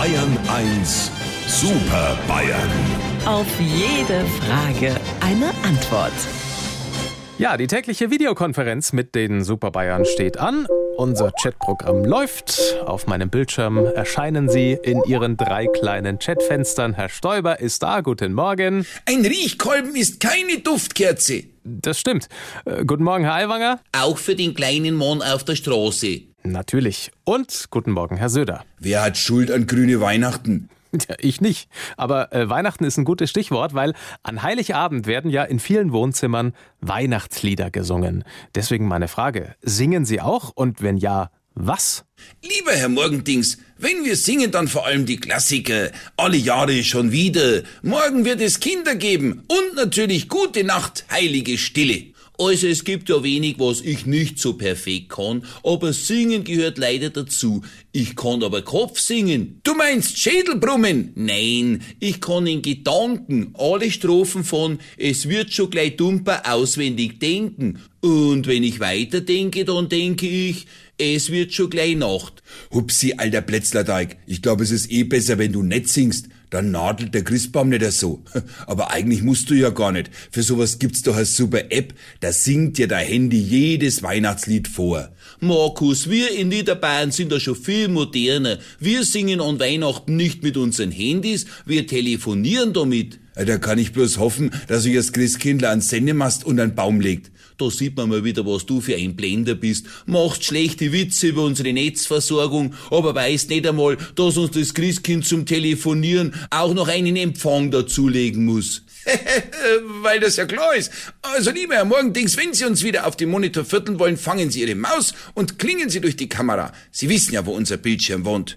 Bayern 1 Super Bayern. Auf jede Frage eine Antwort. Ja, die tägliche Videokonferenz mit den Super Bayern steht an. Unser Chatprogramm läuft. Auf meinem Bildschirm erscheinen Sie in Ihren drei kleinen Chatfenstern. Herr Stoiber ist da. Guten Morgen. Ein Riechkolben ist keine Duftkerze. Das stimmt. Äh, guten Morgen, Herr Aiwanger. Auch für den kleinen Mann auf der Straße. Natürlich. Und guten Morgen, Herr Söder. Wer hat Schuld an grüne Weihnachten? Ja, ich nicht. Aber äh, Weihnachten ist ein gutes Stichwort, weil an Heiligabend werden ja in vielen Wohnzimmern Weihnachtslieder gesungen. Deswegen meine Frage, singen Sie auch? Und wenn ja, was? Lieber Herr Morgendings, wenn wir singen, dann vor allem die Klassiker. Alle Jahre schon wieder. Morgen wird es Kinder geben. Und natürlich gute Nacht, heilige Stille. Also es gibt ja wenig, was ich nicht so perfekt kann, aber singen gehört leider dazu. Ich kann aber Kopf singen. Du meinst Schädelbrummen? Nein, ich kann in Gedanken alle Strophen von Es wird schon gleich dumper auswendig denken. Und wenn ich weiterdenke, dann denke ich, es wird schon gleich Nacht. Hupsi, alter Plätzlerteig. Ich glaube, es ist eh besser, wenn du nicht singst. Dann nadelt der Christbaum nicht so. Aber eigentlich musst du ja gar nicht. Für sowas gibt's doch eine super App. Da singt dir dein Handy jedes Weihnachtslied vor. Markus, wir in Niederbayern sind da schon viel moderner. Wir singen an Weihnachten nicht mit unseren Handys, wir telefonieren damit. Da kann ich bloß hoffen, dass sich das Christkindler an Sendemast und einen Baum legt. Da sieht man mal wieder, was du für ein Blender bist. Machst schlechte Witze über unsere Netzversorgung, aber weißt nicht einmal, dass uns das Christkind zum Telefonieren auch noch einen Empfang dazulegen muss. Weil das ja klar ist. Also lieber Herr Morgendings, wenn Sie uns wieder auf dem Monitor vierteln wollen, fangen Sie Ihre Maus und klingen Sie durch die Kamera. Sie wissen ja, wo unser Bildschirm wohnt.